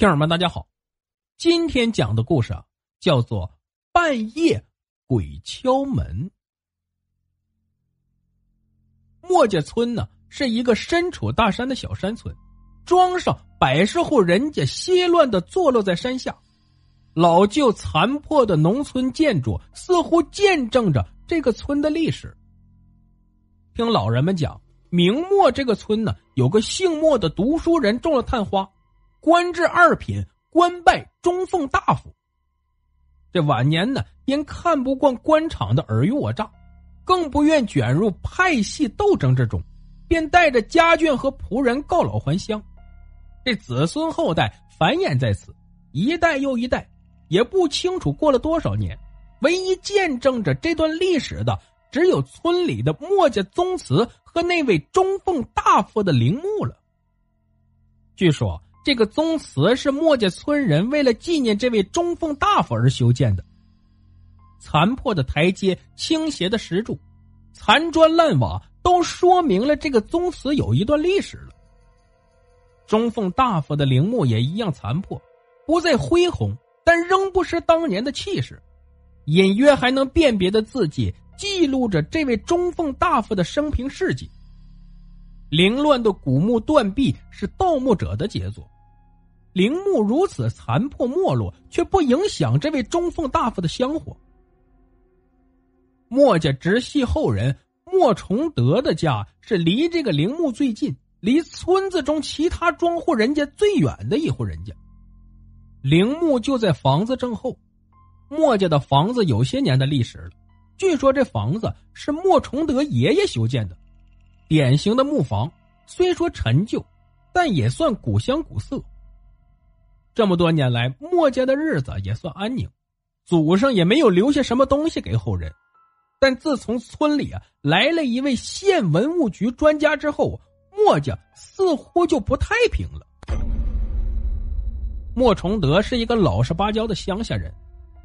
听友们，大家好，今天讲的故事啊，叫做《半夜鬼敲门》。墨家村呢，是一个身处大山的小山村，庄上百十户人家歇乱的坐落在山下，老旧残破的农村建筑似乎见证着这个村的历史。听老人们讲，明末这个村呢，有个姓莫的读书人中了探花。官至二品，官拜中奉大夫。这晚年呢，因看不惯官场的尔虞我诈，更不愿卷入派系斗争之中，便带着家眷和仆人告老还乡。这子孙后代繁衍在此，一代又一代，也不清楚过了多少年。唯一见证着这段历史的，只有村里的墨家宗祠和那位中奉大夫的陵墓了。据说。这个宗祠是墨家村人为了纪念这位中奉大夫而修建的。残破的台阶、倾斜的石柱、残砖烂瓦，都说明了这个宗祠有一段历史了。中奉大夫的陵墓也一样残破，不再恢宏，但仍不失当年的气势，隐约还能辨别的字迹，记录着这位中奉大夫的生平事迹。凌乱的古墓断壁是盗墓者的杰作，陵墓如此残破没落，却不影响这位中奉大夫的香火。墨家直系后人莫崇德的家是离这个陵墓最近、离村子中其他庄户人家最远的一户人家。陵墓就在房子正后。墨家的房子有些年的历史了，据说这房子是莫崇德爷爷修建的。典型的木房，虽说陈旧，但也算古香古色。这么多年来，墨家的日子也算安宁，祖上也没有留下什么东西给后人。但自从村里啊来了一位县文物局专家之后，墨家似乎就不太平了。莫崇德是一个老实巴交的乡下人，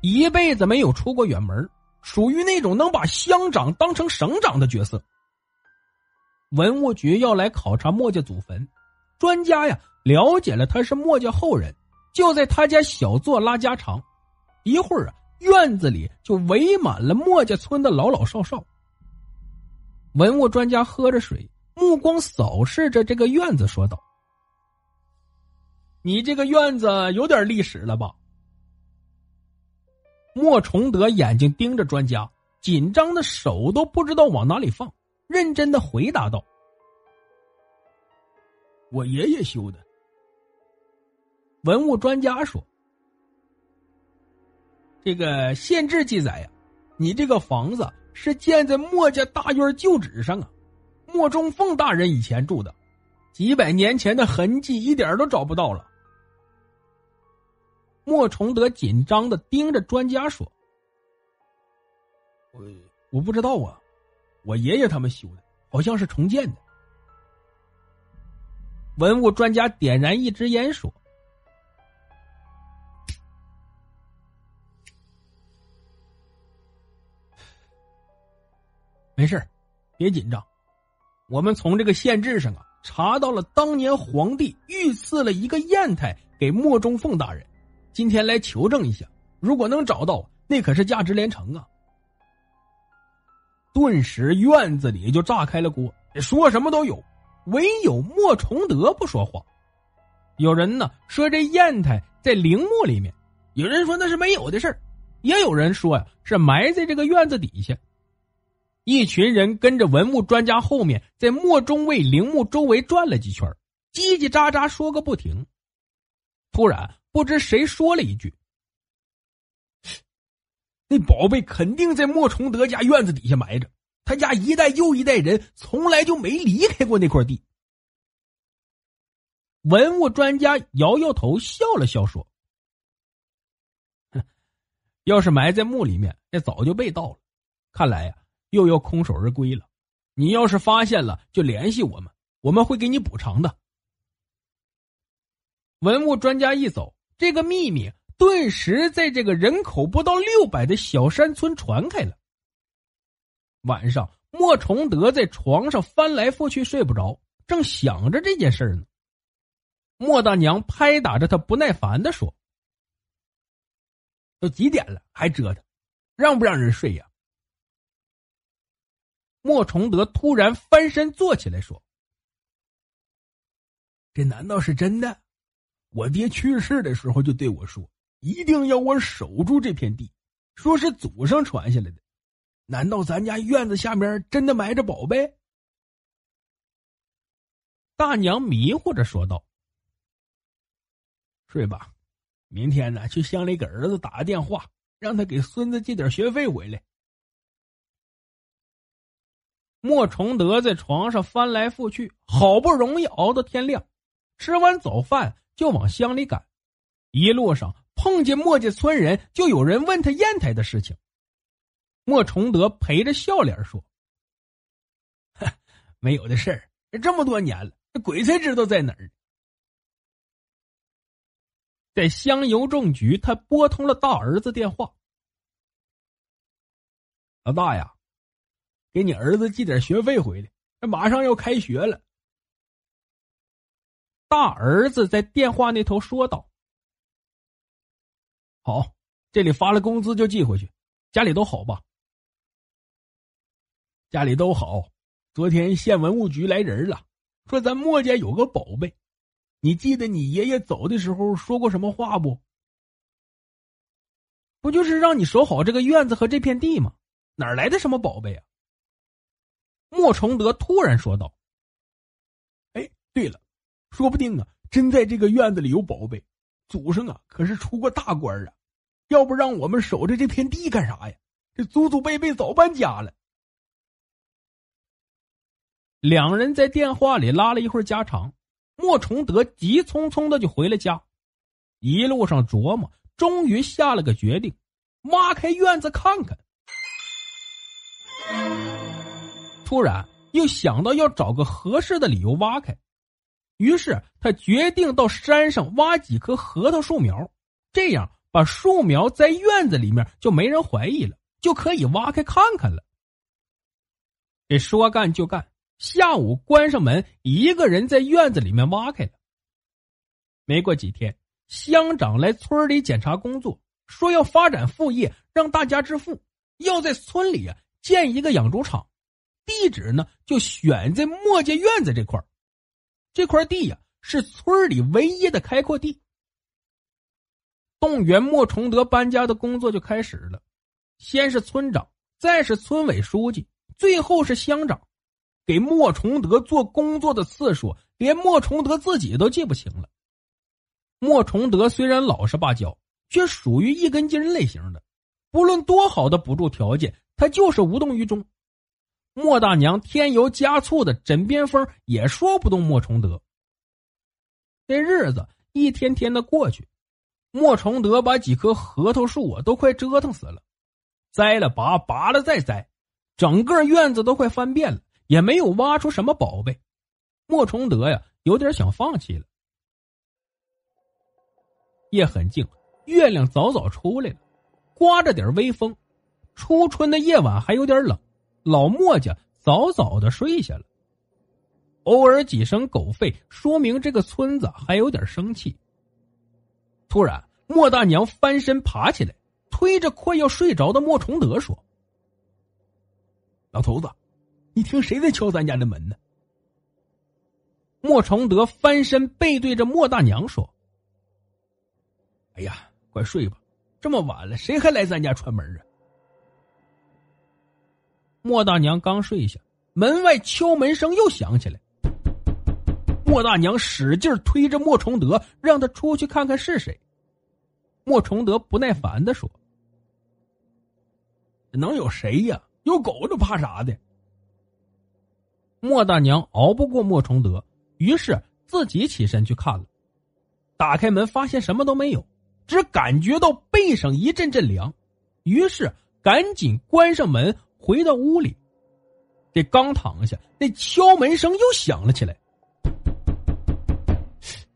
一辈子没有出过远门，属于那种能把乡长当成省长的角色。文物局要来考察墨家祖坟，专家呀了解了他是墨家后人，就在他家小坐拉家常。一会儿啊，院子里就围满了墨家村的老老少少。文物专家喝着水，目光扫视着这个院子，说道：“你这个院子有点历史了吧？”莫崇德眼睛盯着专家，紧张的手都不知道往哪里放。认真的回答道：“我爷爷修的。”文物专家说：“这个县志记载呀，你这个房子是建在墨家大院旧址上啊，莫中凤大人以前住的，几百年前的痕迹一点都找不到了。”莫崇德紧张的盯着专家说：“我我不知道啊。”我爷爷他们修的，好像是重建的。文物专家点燃一支烟说：“没事别紧张。我们从这个县志上啊，查到了当年皇帝御赐了一个砚台给莫中凤大人，今天来求证一下。如果能找到，那可是价值连城啊！”顿时院子里就炸开了锅，说什么都有，唯有莫崇德不说话。有人呢说这砚台在陵墓里面，有人说那是没有的事儿，也有人说呀是埋在这个院子底下。一群人跟着文物专家后面，在莫中卫陵墓周围转了几圈，叽叽喳喳说个不停。突然，不知谁说了一句。那宝贝肯定在莫崇德家院子底下埋着，他家一代又一代人从来就没离开过那块地。文物专家摇摇头，笑了笑说：“，要是埋在墓里面，那早就被盗了。看来呀，又要空手而归了。你要是发现了，就联系我们，我们会给你补偿的。”文物专家一走，这个秘密顿时在这个人口不到六百的小山村传开了。晚上，莫崇德在床上翻来覆去睡不着，正想着这件事呢。莫大娘拍打着他，不耐烦的说：“都几点了，还折腾，让不让人睡呀？”莫崇德突然翻身坐起来说：“这难道是真的？我爹去世的时候就对我说，一定要我守住这片地，说是祖上传下来的。难道咱家院子下面真的埋着宝贝？”大娘迷糊着说道。睡吧，明天呢去乡里给儿子打个电话，让他给孙子寄点学费回来。莫崇德在床上翻来覆去，好不容易熬到天亮，吃完早饭就往乡里赶。一路上碰见莫家村人，就有人问他砚台的事情。莫崇德陪着笑脸说：“ 没有的事儿，这么多年了，这鬼才知道在哪儿。”在乡邮政局，他拨通了大儿子电话。老大呀，给你儿子寄点学费回来，这马上要开学了。大儿子在电话那头说道：“好，这里发了工资就寄回去。家里都好吧？家里都好。昨天县文物局来人了，说咱莫家有个宝贝。”你记得你爷爷走的时候说过什么话不？不就是让你守好这个院子和这片地吗？哪来的什么宝贝啊？莫崇德突然说道：“哎，对了，说不定啊，真在这个院子里有宝贝。祖上啊，可是出过大官啊，要不让我们守着这片地干啥呀？这祖祖辈辈早搬家了。”两人在电话里拉了一会儿家常。莫崇德急匆匆的就回了家，一路上琢磨，终于下了个决定，挖开院子看看。突然又想到要找个合适的理由挖开，于是他决定到山上挖几棵核桃树苗，这样把树苗在院子里面就没人怀疑了，就可以挖开看看了。这说干就干。下午关上门，一个人在院子里面挖开了。没过几天，乡长来村里检查工作，说要发展副业，让大家致富，要在村里啊建一个养猪场，地址呢就选在莫家院子这块这块地呀是村里唯一的开阔地。动员莫崇德搬家的工作就开始了，先是村长，再是村委书记，最后是乡长。给莫崇德做工作的次数，连莫崇德自己都记不清了。莫崇德虽然老实巴交，却属于一根筋类型的，不论多好的补助条件，他就是无动于衷。莫大娘添油加醋的枕边风也说不动莫崇德。这日子一天天的过去，莫崇德把几棵核桃树啊都快折腾死了，栽了拔，拔了再栽，整个院子都快翻遍了。也没有挖出什么宝贝，莫崇德呀，有点想放弃了。夜很静，月亮早早出来了，刮着点微风。初春的夜晚还有点冷，老莫家早早的睡下了。偶尔几声狗吠，说明这个村子还有点生气。突然，莫大娘翻身爬起来，推着快要睡着的莫崇德说：“老头子。”你听，谁在敲咱家的门呢？莫崇德翻身背对着莫大娘说：“哎呀，快睡吧，这么晚了，谁还来咱家串门啊？”莫大娘刚睡下，门外敲门声又响起来。莫大娘使劲推着莫崇德，让他出去看看是谁。莫崇德不耐烦的说：“能有谁呀？有狗，就怕啥的？”莫大娘熬不过莫崇德，于是自己起身去看了。打开门，发现什么都没有，只感觉到背上一阵阵凉，于是赶紧关上门，回到屋里。这刚躺下，那敲门声又响了起来。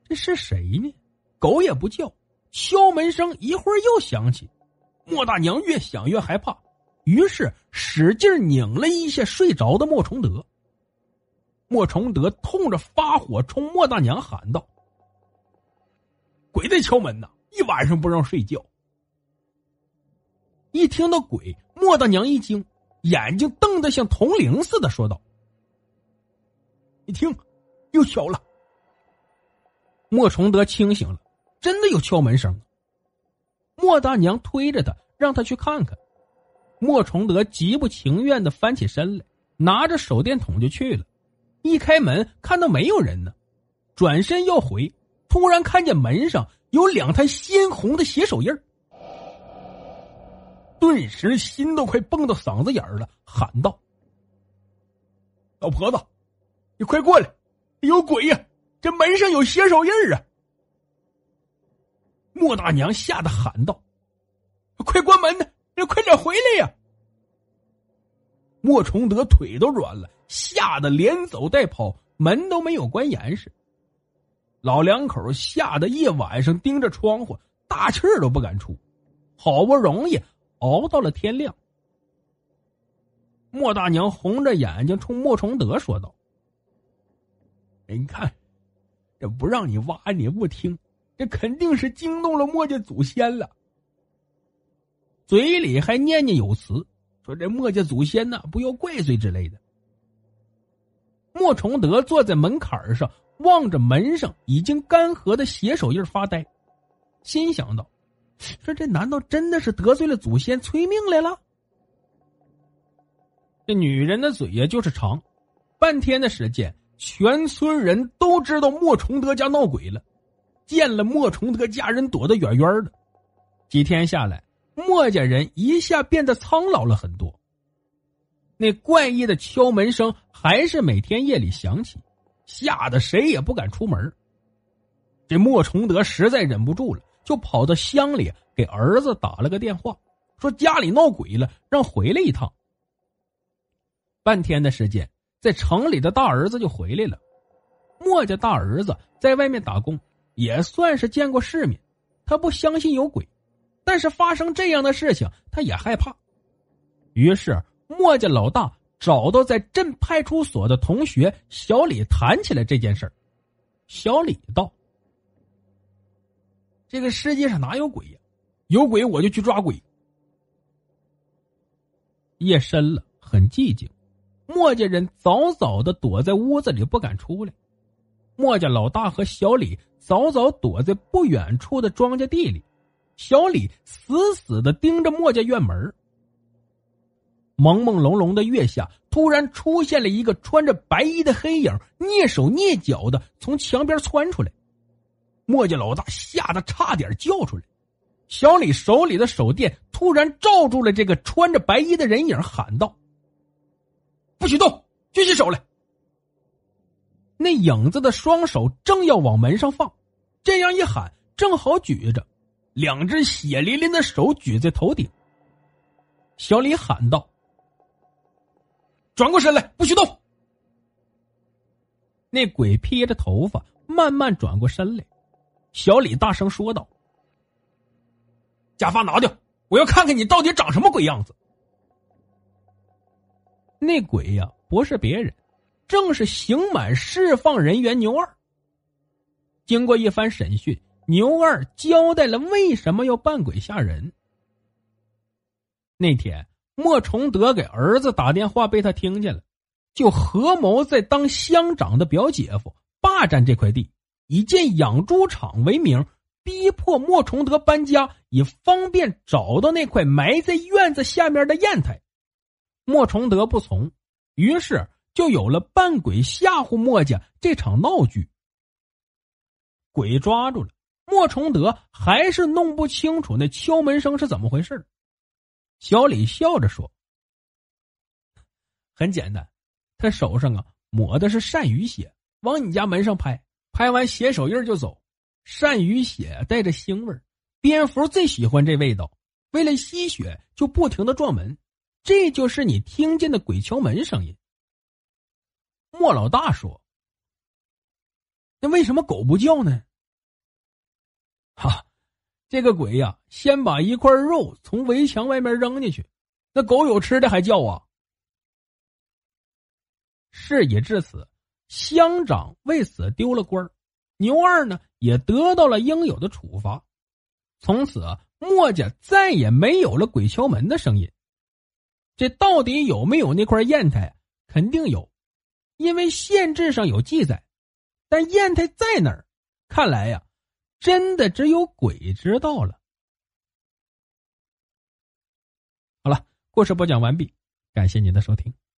这是谁呢？狗也不叫，敲门声一会儿又响起。莫大娘越想越害怕，于是使劲拧了一下睡着的莫崇德。莫崇德痛着发火，冲莫大娘喊道：“鬼在敲门呢！一晚上不让睡觉。”一听到鬼，莫大娘一惊，眼睛瞪得像铜铃似的，说道：“你听，又敲了。”莫崇德清醒了，真的有敲门声。莫大娘推着他，让他去看看。莫崇德极不情愿的翻起身来，拿着手电筒就去了。一开门，看到没有人呢，转身要回，突然看见门上有两滩鲜红的血手印顿时心都快蹦到嗓子眼儿了，喊道：“老婆子，你快过来，有鬼呀！”这门上有血手印啊！莫大娘吓得喊道：“快关门呢！快点回来呀！”莫崇德腿都软了，吓得连走带跑，门都没有关严实。老两口吓得一晚上盯着窗户，大气儿都不敢出。好不容易熬到了天亮，莫大娘红着眼睛冲莫崇德说道：“你看。”这不让你挖，你不听，这肯定是惊动了墨家祖先了。嘴里还念念有词，说这墨家祖先呢不要怪罪之类的。莫崇德坐在门槛上，望着门上已经干涸的血手印发呆，心想道：“说这难道真的是得罪了祖先催命来了？”这女人的嘴呀就是长，半天的时间。全村人都知道莫崇德家闹鬼了，见了莫崇德家人躲得远远的。几天下来，莫家人一下变得苍老了很多。那怪异的敲门声还是每天夜里响起，吓得谁也不敢出门。这莫崇德实在忍不住了，就跑到乡里给儿子打了个电话，说家里闹鬼了，让回来一趟。半天的时间。在城里的大儿子就回来了，莫家大儿子在外面打工，也算是见过世面。他不相信有鬼，但是发生这样的事情，他也害怕。于是莫家老大找到在镇派出所的同学小李谈起来这件事儿。小李道：“这个世界上哪有鬼呀？有鬼我就去抓鬼。”夜深了，很寂静。墨家人早早的躲在屋子里不敢出来，墨家老大和小李早早躲在不远处的庄稼地里，小李死死的盯着墨家院门。朦朦胧胧的月下，突然出现了一个穿着白衣的黑影，蹑手蹑脚的从墙边窜出来，墨家老大吓得差点叫出来，小李手里的手电突然照住了这个穿着白衣的人影，喊道。不许动！举起手来。那影子的双手正要往门上放，这样一喊，正好举着，两只血淋淋的手举在头顶。小李喊道：“转过身来，不许动！”那鬼披着头发，慢慢转过身来。小李大声说道：“假发拿掉，我要看看你到底长什么鬼样子。”那鬼呀，不是别人，正是刑满释放人员牛二。经过一番审讯，牛二交代了为什么要扮鬼吓人。那天，莫崇德给儿子打电话，被他听见了，就合谋在当乡长的表姐夫霸占这块地，以建养猪场为名，逼迫莫崇德搬家，以方便找到那块埋在院子下面的砚台。莫崇德不从，于是就有了扮鬼吓唬莫家这场闹剧。鬼抓住了，莫崇德还是弄不清楚那敲门声是怎么回事。小李笑着说：“很简单，他手上啊抹的是鳝鱼血，往你家门上拍，拍完血手印就走。鳝鱼血带着腥味蝙蝠最喜欢这味道，为了吸血就不停的撞门，这就是你听见的鬼敲门声音。莫老大说：“那为什么狗不叫呢？”哈，这个鬼呀，先把一块肉从围墙外面扔进去，那狗有吃的还叫啊。事已至此，乡长为此丢了官牛二呢也得到了应有的处罚。从此，墨家再也没有了鬼敲门的声音。这到底有没有那块砚台？肯定有，因为县志上有记载。但砚台在哪儿？看来呀，真的只有鬼知道了。好了，故事播讲完毕，感谢您的收听。